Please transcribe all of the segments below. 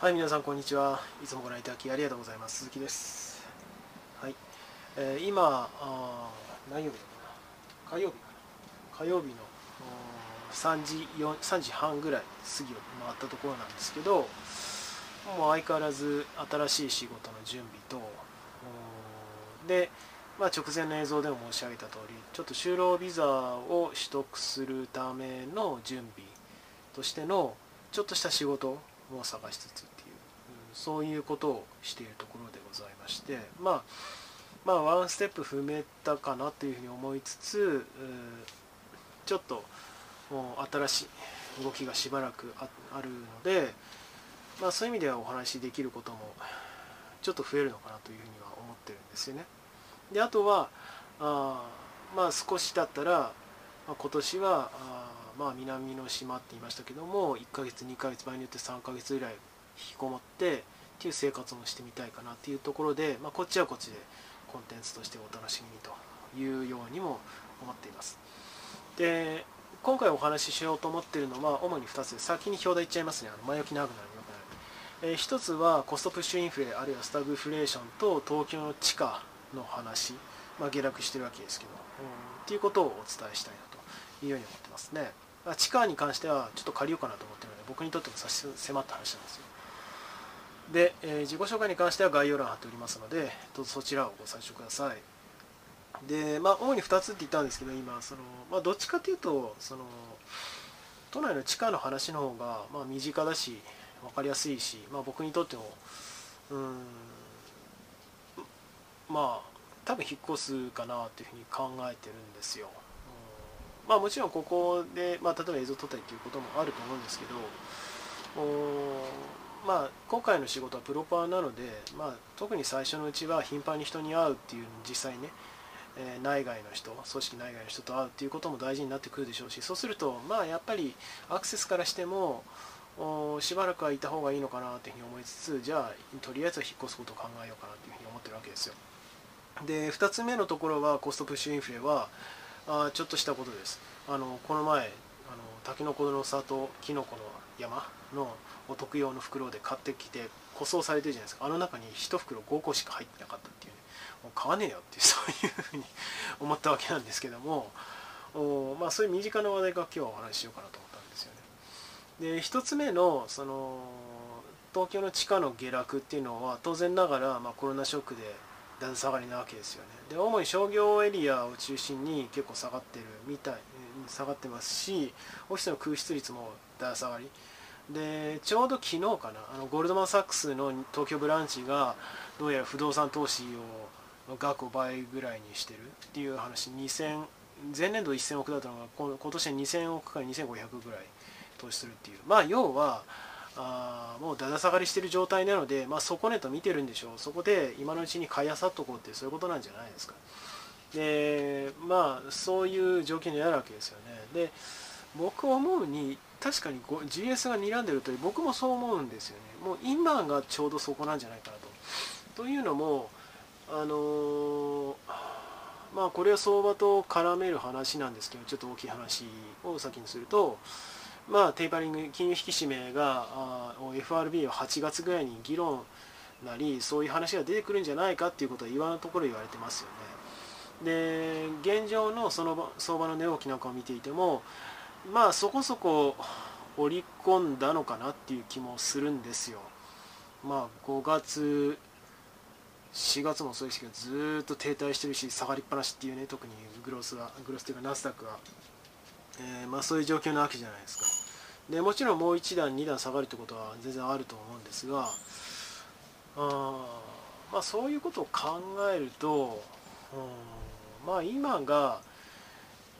はい、皆さんこんにちは。いつもご覧いただきありがとうございます。鈴木です。はい、えー今あ何曜日だかな火曜日かな火曜日のおー3時4 3時半ぐらい過ぎを回ったところなんですけど、もう相変わらず新しい仕事の準備と、おーで、まあ、直前の映像でも申し上げた通り、ちょっと就労ビザを取得するための準備としてのちょっとした仕事を探しつつっていう、そういうことをしているところでございまして、まあ、まあワンステップ踏めたかなというふうに思いつつ、ちょっともう新しい動きがしばらくあるので、まあ、そういう意味ではお話しできることもちょっと増えるのかなというふうには思ってるんですよね。であとはあまあ少しだったら、まあ、今年はあまあ南の島って言いましたけども1ヶ月2ヶ月場合によって3ヶ月ぐらい引きこもってっていう生活もしてみたいかなっていうところで、まあ、こっちはこっちでコンテンツとしてお楽しみにというようにも思っています。で今回お話ししようと思っているのは主に2つ先に表題言っちゃいますね。あの前置き長くなるのよくない、えー一つはコストプッシュインフレあるいはスタグフレーションと東京の地価の話、まあ、下落してるわけですけど、うん、っていうことをお伝えしたいなというように思ってますね。地価に関してはちょっと借りようかなと思ってるので僕にとっても差し迫った話なんですよ。で、えー自己紹介に関しては概要欄貼っておりますのでどうぞそちらをご参照ください。でまあ主に2つって言ったんですけど今その、まあ、どっちかというとその都内の地下の話の方が、まあ、身近だし分かりやすいし、まあ、僕にとってもうんまあ多分引っ越すかなというふうに考えてるんですよ、まあもちろんここで、まあ、例えば映像撮ったりということもあると思うんですけどおまあ今回の仕事はプロパーなので、まあ、特に最初のうちは頻繁に人に会うっていう実際ねえ内外の人組織内外の人と会うっていうことも大事になってくるでしょうしそうするとまあやっぱりアクセスからしてもしばらくはいた方がいいのかなというふうに思いつつじゃあとりあえずは引っ越すことを考えようかなというふうに思ってるわけですよ。で2つ目のところはコストプッシュインフレはあちょっとしたことです。あのこの前あのタケノコの里キノコの山のお得用の袋で買ってきて個装されてるじゃないですか。あの中に1袋5個しか入ってなかったっていう。ねもう買わねえよっていうそういうふうに思ったわけなんですけどもおまあそういう身近な話題が今日はお話ししようかなと思ったんですよね。で1つ目のその東京の地価の下落っていうのは当然ながら、まあ、コロナショックでだんだん下がりなわけですよね。で主に商業エリアを中心に結構下がってるみたい下がってますしオフィスの空室率もだ下がり。でちょうど昨日かなあのゴールドマン・サックスの東京ブランチがどうやら不動産投資をの額を倍ぐらいにしてるっていう話。2000前年度1000億だったのが今今年は2000億から2500ぐらい投資するっていう。まあ要はあもうだだ下がりしてる状態なので、まあ、底値と見てるんでしょう。そこで今のうちに買いあさっとこうってそういうことなんじゃないですか。でまあそういう状況になるわけですよね。で僕思うに確かに GS が睨んでると僕もそう思うんですよね。もう今がちょうどそこなんじゃないかなと。というのもあのまあこれは相場と絡める話なんですけどちょっと大きい話を先にするとまあテーパリング金融引き締めがあ FRB は8月ぐらいに議論なりそういう話が出てくるんじゃないかっていうことは今のところ言われてますよね。で現状のその相場の値動きなんかを見ていてもまあそこそこ織り込んだのかなっていう気もするんですよ。まあ5月4月もそうですけどずっと停滞してるし下がりっぱなしっていうね特にグロスはグロスというかナスダックは、えーまあ、そういう状況なわけじゃないですか。でもちろんもう1段2段下がるってことは全然あると思うんですがあまあそういうことを考えると、うん、まあ今が、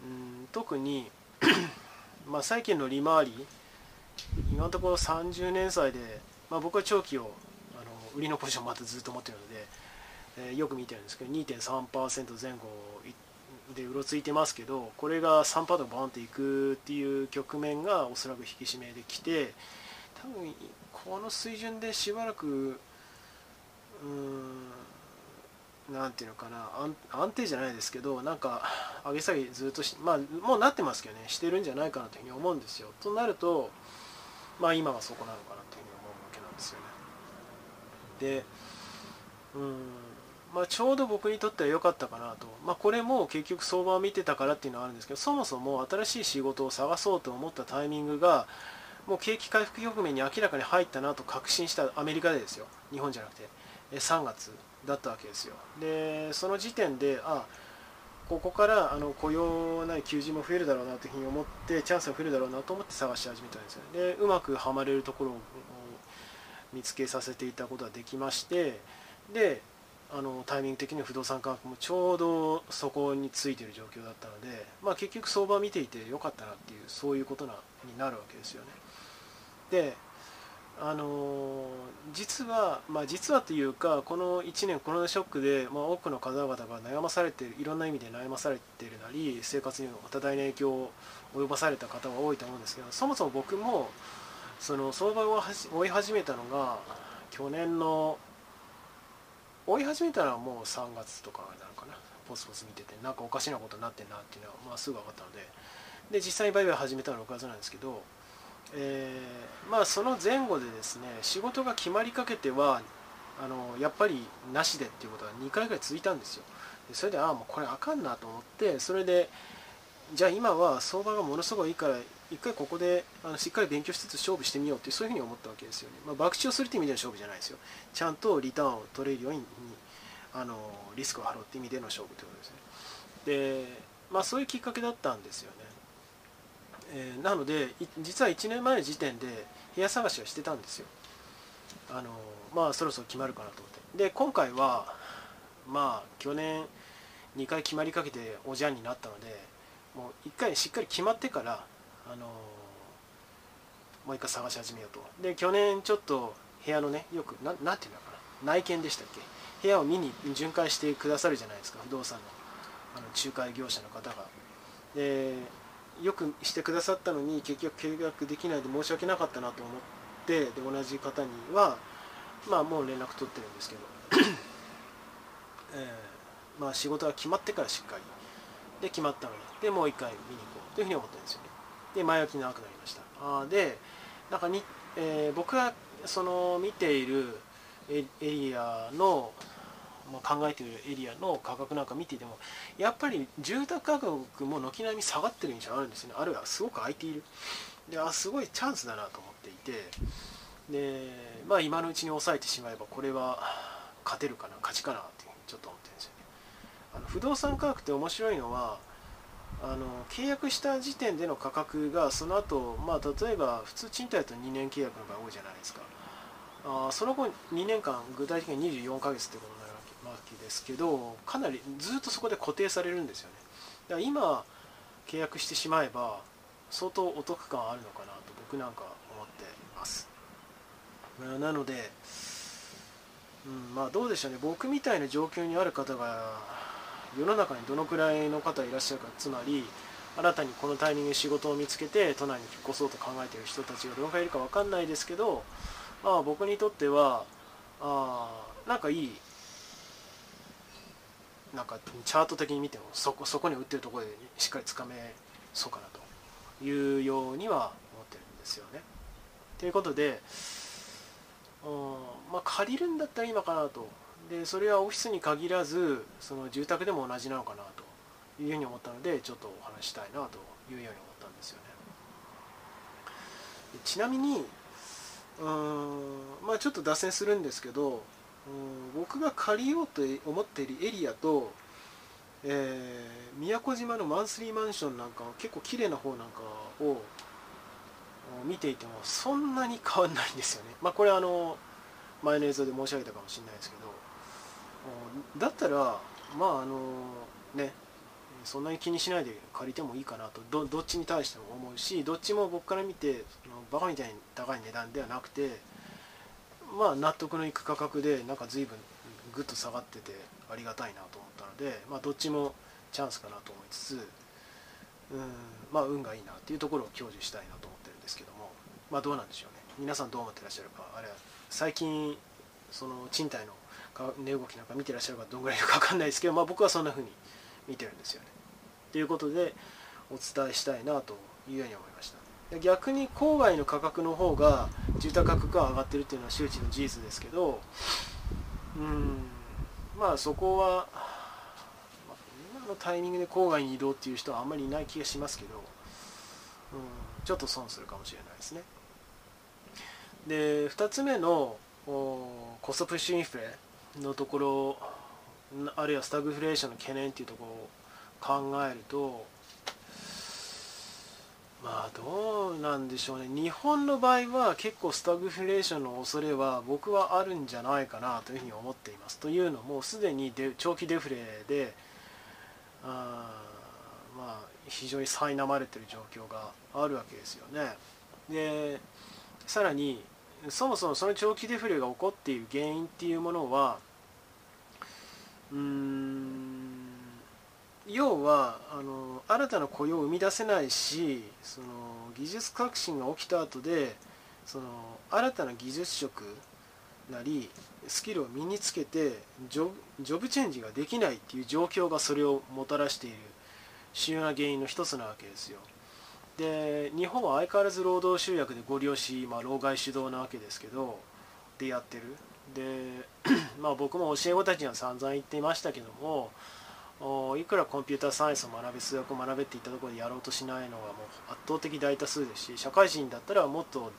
うん、特に まあ債券の利回り今のところ30年債で、まあ、僕は長期をあの売りのポジションまたずっと持ってるので、えーよく見てるんですけど2.3%前後いってでうろついてますけどこれが3%とバーンといくっていう局面がおそらく引き締めできて多分この水準でしばらくうーんなんていうのかな安定じゃないですけどなんか上げ下げずっとしまあもうなってますけどねしてるんじゃないかなというふうに思うんですよ。となるとまあ今がそこなのかなというふうに思うわけなんですよね。でうんまあ、ちょうど僕にとっては良かったかなと、まあ、これも結局相場を見てたからっていうのはあるんですけどそもそも新しい仕事を探そうと思ったタイミングがもう景気回復局面に明らかに入ったなと確信したアメリカでですよ。日本じゃなくて。3月だったわけですよ。でその時点であここからあの雇用ない求人も増えるだろうなというふうに思ってチャンスが増えるだろうなと思って探し始めたんですよでうまくはまれるところを見つけさせていたことができましてであのタイミング的に不動産価格もちょうどそこについている状況だったので、まあ、結局相場を見ていてよかったなっていうそういうことなになるわけですよね。であの実は、まあ、実はというかこの1年コロナショックで、まあ、多くの方々が悩まされているいろんな意味で悩まされているなり生活にも多大な影響を及ぼされた方が多いと思うんですけどそもそも僕もその相場を追い始めたのが去年の追い始めたのはもう3月とかなのかな。ポスポス見ててなんかおかしなことになってんなっていうのは、まあ、すぐ分かったので。で実際に売買始めたのは6月なんですけど、えー、まあその前後でですね仕事が決まりかけてはあのやっぱりなしでっていうことが2回ぐらい続いたんですよ。でそれでああもうこれあかんなと思ってそれでじゃあ今は相場がものすごいいいから一回ここであのしっかり勉強しつつ勝負してみようってそういうふうに思ったわけですよね、まあ、博打をするって意味での勝負じゃないですよ。ちゃんとリターンを取れるようにあのリスクを払うって意味での勝負ということですね。でまあそういうきっかけだったんですよね、えー、なので実は1年前の時点で部屋探しはしてたんですよ。あのまあそろそろ決まるかなと思って。で今回はまあ去年2回決まりかけておじゃんになったのでもう1回しっかり決まってからあのもう一回探し始めようと。で去年ちょっと部屋のねよくなんていうのかな。内見でしたっけ？部屋を見に巡回してくださるじゃないですか。不動産のあの仲介業者の方が。でよくしてくださったのに結局契約できないで申し訳なかったなと思ってで同じ方にはまあもう連絡取ってるんですけど、えー、まあ仕事が決まってからしっかり。で決まったのででもう一回見に行こう。というふうに思ってるんですよね。で前置き長くなりました。あでなんかに、えー、僕がその見ているエリアの、まあ、考えているエリアの価格なんか見ていてもやっぱり住宅価格も軒並み下がってる印象あるんですよね。あるいはすごく空いている。であすごいチャンスだなと思っていてでまあ今のうちに抑えてしまえばこれは勝てるかな勝ちかなってちょっと思ってるんですよね。あの不動産価格って面白いのはあの契約した時点での価格がその後、まあ例えば普通賃貸だと2年契約の場合多いじゃないですか。あその後2年間具体的に24ヶ月ってことになるわけですけどかなりずっとそこで固定されるんですよね。だから今契約してしまえば相当お得感あるのかなと僕なんか思っています。なので、うん、まあどうでしょうね。僕みたいな状況にある方が世の中にどのくらいの方いらっしゃるかつまり新たにこのタイミングで仕事を見つけて都内に引っ越そうと考えている人たちがどのくらいいるか分かんないですけど、まあ、僕にとってはあなんかいいなんかチャート的に見てもそこそこに売ってるところでしっかりつかめそうかなというようには思ってるんですよね。ということで、うんまあ、借りるんだったら今かなとでそれはオフィスに限らずその住宅でも同じなのかなというふうに思ったのでちょっとお話したいなというように思ったんですよね。ちなみにうんまあちょっと脱線するんですけどうん僕が借りようと思っているエリアと、えー、宮古島のマンスリーマンションなんか結構綺麗な方なんかを見ていてもそんなに変わんないんですよね。まあこれあの前の映像で申し上げたかもしれないですけど。だったらまああのねそんなに気にしないで借りてもいいかなとどどっちに対しても思うしどっちも僕から見てそのバカみたいに高い値段ではなくてまあ納得のいく価格でなんか随分ぐっと下がっててありがたいなと思ったので、まあ、どっちもチャンスかなと思いつつうんまあ運がいいなっていうところを享受したいなと思ってるんですけどもまあどうなんでしょうね。皆さんどう思ってらっしゃるか。あれ最近その賃貸の値動きなんか見てらっしゃるかどんぐらいいるか分かんないですけど、まあ、僕はそんな風に見てるんですよね。ということでお伝えしたいなというように思いました。逆に郊外の価格の方が住宅価格が上がってるっていうのは周知の事実ですけどうんまあそこは、ま、今のタイミングで郊外に移動っていう人はあんまりいない気がしますけど、うん、ちょっと損するかもしれないですねで2つ目のコストプッシュインフレのところあるいはスタグフレーションの懸念っていうところを考えるとまあどうなんでしょうね。日本の場合は結構スタグフレーションの恐れは僕はあるんじゃないかなというふうに思っています。というのもすでに長期デフレであまあ非常に苛まれてる状況があるわけですよね。でさらにそもそもその長期デフレが起こっている原因っていうものはうん。要はあの新たな雇用を生み出せないしその技術革新が起きた後でその新たな技術職なりスキルを身につけてジョジョブチェンジができないっていう状況がそれをもたらしている。主要な原因の一つなわけですよ。で日本は相変わらず労働集約でご利用し、まあ、老害主導なわけですけどでやってる。で まあ僕も教え子たちには散々言っていましたけどもいくらコンピューターサイエンスを学べ数学を学べっていったところでやろうとしないのがもう圧倒的大多数ですし社会人だったらもっと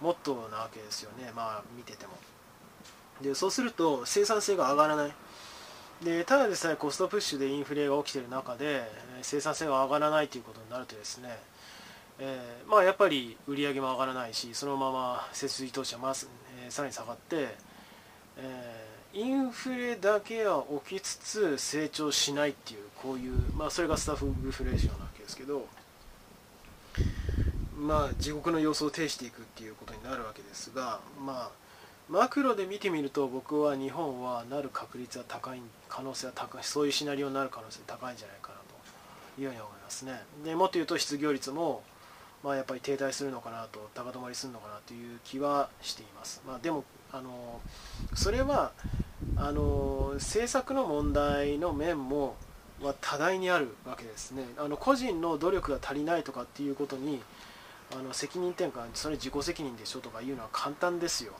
もっとなわけですよね。まあ見てても。でそうすると生産性が上がらない。でただでさえコストプッシュでインフレが起きている中で生産性が上がらないということになるとですねえー、まあやっぱり売り上げも上がらないしそのまま設備投資はまず、えー、さらに下がって、えー、インフレだけは起きつつ成長しないっていうこういう、まあ、それがスタッフグフレーションなわけですけどまあ地獄の様子を呈していくっていうことになるわけですがまあマクロで見てみると僕は日本はなる確率は高い可能性は高いそういうシナリオになる可能性高いんじゃないかなというふうに思いますね。でもっと言うと失業率もまあ、やっぱり停滞するのかなと高止まりするのかなという気はしています、まあ、でもあのそれはあの政策の問題の面もは多大にあるわけですね。あの個人の努力が足りないとかっていうことにあの責任転換それ自己責任でしょとかいうのは簡単ですよ。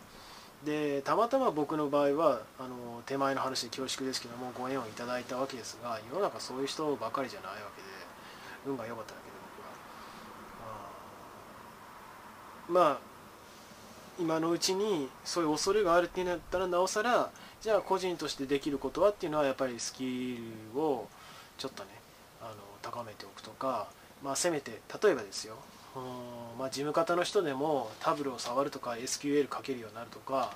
でたまたま僕の場合はあの手前の話で恐縮ですけどもご縁をいただいたわけですが世の中そういう人ばかりじゃないわけで運が良かっただけで僕は。まあ今のうちにそういう恐れがあるっていうんだったらなおさらじゃあ個人としてできることはっていうのはやっぱりスキルをちょっとねあの高めておくとか、まあ、せめて例えばですよ。うん、まあ、事務方の人でもタブルを触るとか SQL 書けるようになるとか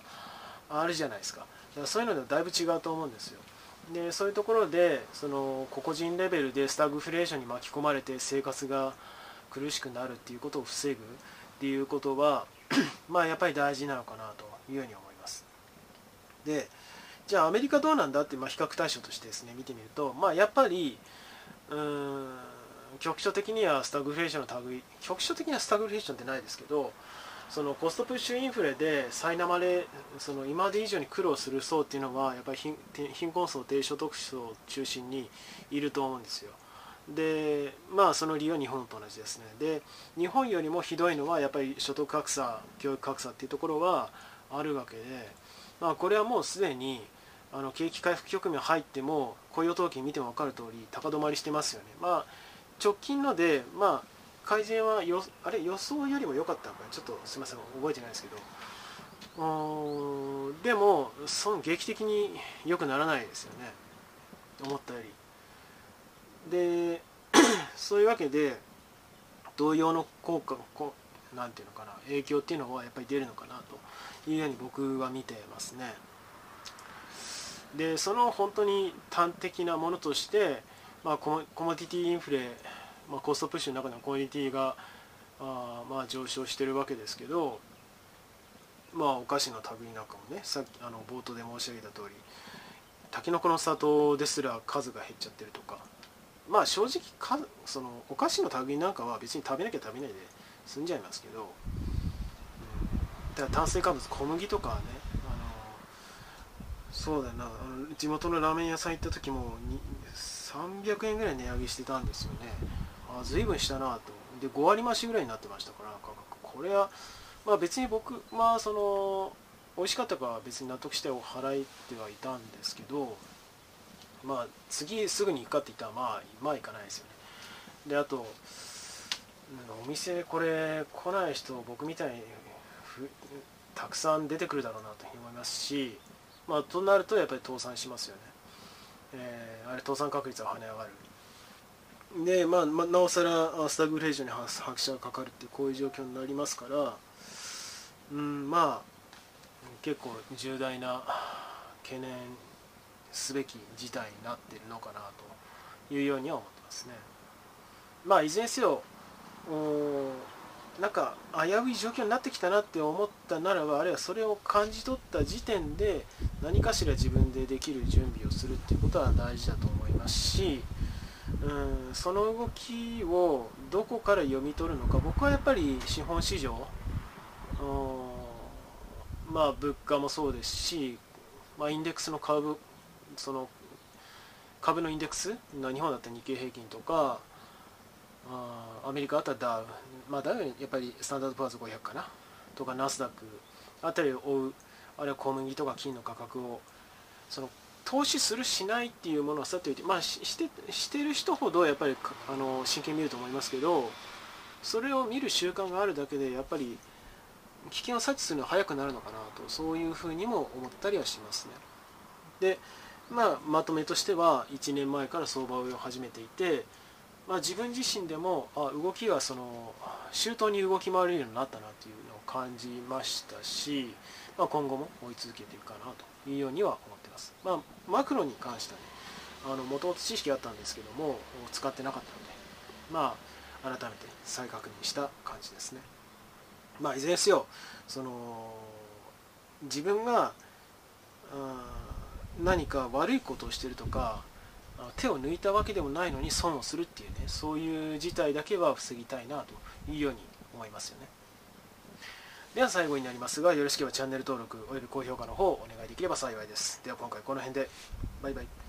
あるじゃないですか。だからそういうのではだいぶ違うと思うんですよ。でそういうところでその個々人レベルでスタグフレーションに巻き込まれて生活が苦しくなるっていうことを防ぐっていうことは まあやっぱり大事なのかなというふうに思います。でじゃあアメリカどうなんだって、まあ、比較対象としてですね見てみるとまあやっぱりうーん局所的にはスタグフレーションの類局所的にはスタグフレーションってないですけどそのコストプッシュインフレで苛まれその今まで以上に苦労する層っていうのはやっぱり貧困層低所得層を中心にいると思うんですよ。でまあその理由は日本と同じですね。で日本よりもひどいのはやっぱり所得格差教育格差っていうところはあるわけで、まあ、これはもうすでにあの景気回復局面入っても雇用統計見ても分かる通り高止まりしてますよね、まあ、直近ので、まあ、改善はよあれ予想よりも良かったのかちょっとすみません覚えてないですけど。でもその劇的に良くならないですよね。思ったより。で そういうわけで同様の効果こなんていうのかな影響っていうのはやっぱり出るのかなというように僕は見てますね。でその本当に端的なものとして、まあ、ココモディティインフレ、まあ、コストプッシュの中でのコモディティがあまあ上昇してるわけですけど、まあ、お菓子の類なんかもねさっきあの冒頭で申し上げた通りたけのこの里ですら数が減っちゃってるとかまあ正直かそのお菓子の類なんかは別に食べなきゃ食べないで済んじゃいますけど、うん、だ炭水化物小麦とかはねあのそうだよな。地元のラーメン屋さん行った時も300円ぐらい値上げしてたんですよね。あ随分したなと。で5割増しぐらいになってましたから価格。これは、まあ、別に僕はその美味しかったかは別に納得してお払いてはいたんですけどまあ次すぐに行くかって言ったらまあまあ行かないですよね。であとお店これ来ない人僕みたいにたくさん出てくるだろうなと思いますし、まあ、となるとやっぱり倒産しますよね、えー、あれ倒産確率は跳ね上がる。で、まあ、まあ、なおさらスタグレーションに拍車がかかるってこういう状況になりますからうんまあ結構重大な懸念すべき事態になっているのかなというようには思ってますね。まあいずれにせよなんか危うい状況になってきたなって思ったならばあるいはそれを感じ取った時点で何かしら自分でできる準備をするっていうことは大事だと思いますしうんその動きをどこから読み取るのか僕はやっぱり資本市場まあ物価もそうですし、まあ、インデックスの株その株のインデックス？日本だったら日経平均とかあアメリカだったらダウ、まあ、ダウやっぱりスタンダードプラス500かな？とかナスダック。あたりを追うあるいは小麦とか金の価格をその投資するしないっていうものをさておいてまあしてしてる人ほどやっぱりあの真剣に見ると思いますけどそれを見る習慣があるだけでやっぱり危険を察知するのは早くなるのかなとそういうふうにも思ったりはしますね。でまあ、まとめとしては1年前から相場を始めていてまあ、自分自身でもあ動きがその周到に動き回れるようになったなというのを感じましたし、まあ、今後も追い続けていくかなというようには思っています。まあ、マクロに関してはねもともと知識あったんですけども使ってなかったのでまあ改めて再確認した感じですね。まあ、いずれにせよその自分が何か悪いことをしてるとか手を抜いたわけでもないのに損をするっていうねそういう事態だけは防ぎたいなというように思いますよね。では最後になりますがよろしければチャンネル登録および高評価の方をお願いできれば幸いです。では今回この辺で。バイバイ。